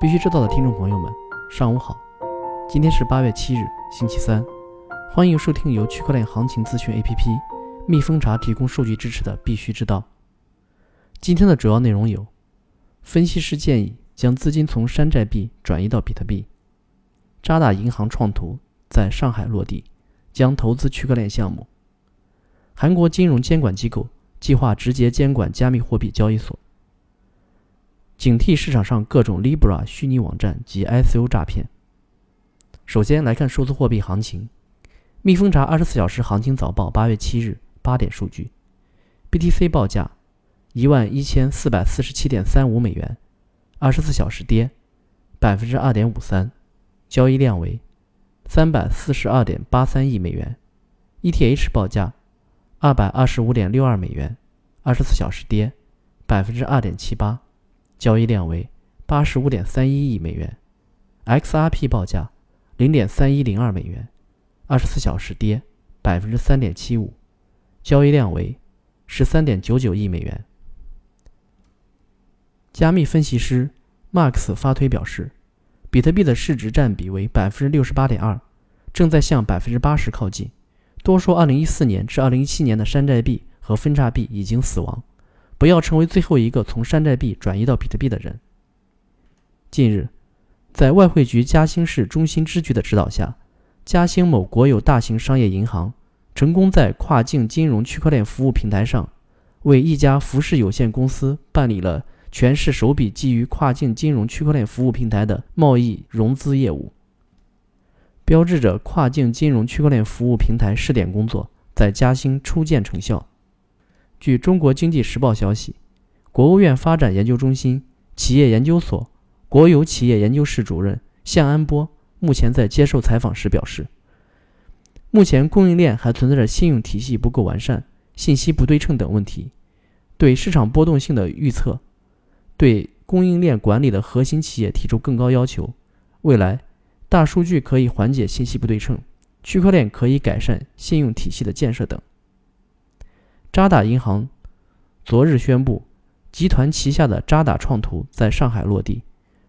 必须知道的听众朋友们，上午好。今天是八月七日，星期三。欢迎收听由区块链行情资讯 APP 蜜蜂茶提供数据支持的《必须知道》。今天的主要内容有：分析师建议将资金从山寨币转移到比特币；渣打银行创图在上海落地，将投资区块链项目；韩国金融监管机构计划直接监管加密货币交易所。警惕市场上各种 Libra 虚拟网站及 ICO 诈骗。首先来看数字货币行情，蜜蜂查二十四小时行情早报八月七日八点数据：BTC 报价一万一千四百四十七点三五美元，二十四小时跌百分之二点五三，交易量为三百四十二点八三亿美元。ETH 报价二百二十五点六二美元，二十四小时跌百分之二点七八。交易量为八十五点三一亿美元，XRP 报价零点三一零二美元，二十四小时跌百分之三点七五，交易量为十三点九九亿美元。加密分析师 Max 发推表示，比特币的市值占比为百分之六十八点二，正在向百分之八十靠近。多说二零一四年至二零一七年的山寨币和分叉币已经死亡。不要成为最后一个从山寨币转移到比特币的人。近日，在外汇局嘉兴市中心支局的指导下，嘉兴某国有大型商业银行成功在跨境金融区块链服务平台上，为一家服饰有限公司办理了全市首笔基于跨境金融区块链服务平台的贸易融资业务，标志着跨境金融区块链服务平台试点工作在嘉兴初见成效。据中国经济时报消息，国务院发展研究中心企业研究所国有企业研究室主任向安波目前在接受采访时表示，目前供应链还存在着信用体系不够完善、信息不对称等问题，对市场波动性的预测，对供应链管理的核心企业提出更高要求。未来，大数据可以缓解信息不对称，区块链可以改善信用体系的建设等。渣打银行昨日宣布，集团旗下的渣打创图在上海落地。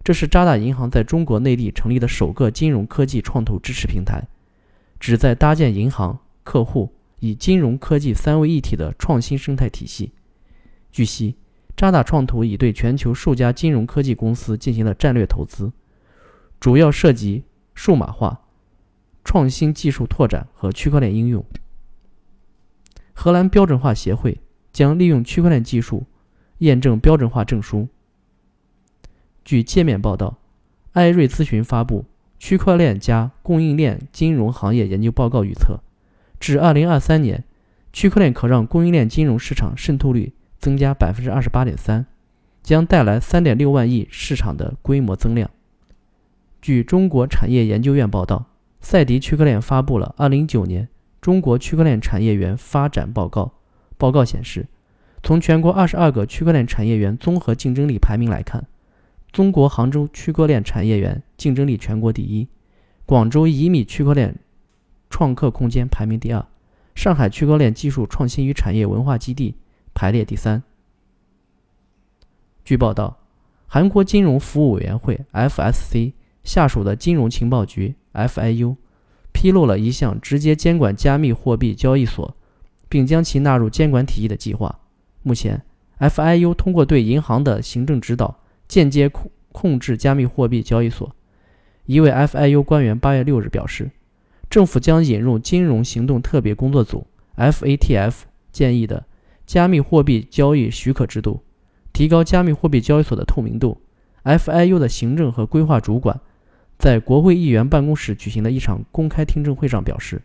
这是渣打银行在中国内地成立的首个金融科技创投支持平台，旨在搭建银行、客户以金融科技三位一体的创新生态体系。据悉，渣打创图已对全球数家金融科技公司进行了战略投资，主要涉及数码化、创新技术拓展和区块链应用。荷兰标准化协会将利用区块链技术验证标准化证书。据界面报道，艾瑞咨询发布《区块链加供应链金融行业研究报告》，预测至2023年，区块链可让供应链金融市场渗透率增加28.3%，将带来3.6万亿市场的规模增量。据中国产业研究院报道，赛迪区块链发布了2019年。中国区块链产业园发展报告报告显示，从全国二十二个区块链产业园综合竞争力排名来看，中国杭州区块链产业园竞争力全国第一，广州乙米区块链创客空间排名第二，上海区块链技术创新与产业文化基地排列第三。据报道，韩国金融服务委员会 （FSC） 下属的金融情报局 （FIU）。披露了一项直接监管加密货币交易所，并将其纳入监管体系的计划。目前，FIU 通过对银行的行政指导，间接控控制加密货币交易所。一位 FIU 官员八月六日表示，政府将引入金融行动特别工作组 （FATF） 建议的加密货币交易许可制度，提高加密货币交易所的透明度。FIU 的行政和规划主管。在国会议员办公室举行的一场公开听证会上表示，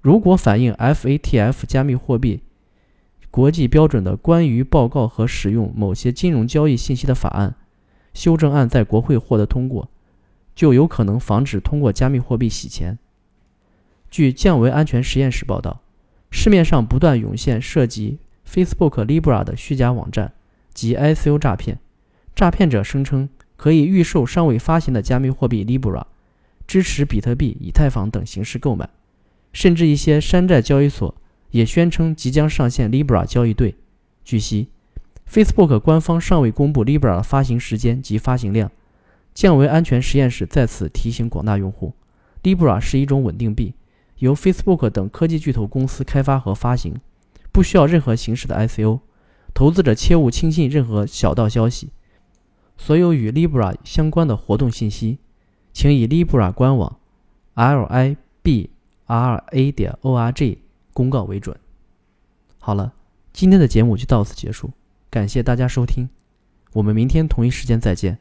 如果反映 FATF 加密货币国际标准的关于报告和使用某些金融交易信息的法案修正案在国会获得通过，就有可能防止通过加密货币洗钱。据降维安全实验室报道，市面上不断涌现涉及 Facebook Libra 的虚假网站及 ICO 诈骗，诈骗者声称。可以预售尚未发行的加密货币 Libra，支持比特币、以太坊等形式购买，甚至一些山寨交易所也宣称即将上线 Libra 交易对。据悉，Facebook 官方尚未公布 Libra 的发行时间及发行量，降维安全实验室在此提醒广大用户：Libra 是一种稳定币，由 Facebook 等科技巨头公司开发和发行，不需要任何形式的 ICO。投资者切勿轻信任何小道消息。所有与 Libra 相关的活动信息，请以 Libra 官网 libra 点 org 公告为准。好了，今天的节目就到此结束，感谢大家收听，我们明天同一时间再见。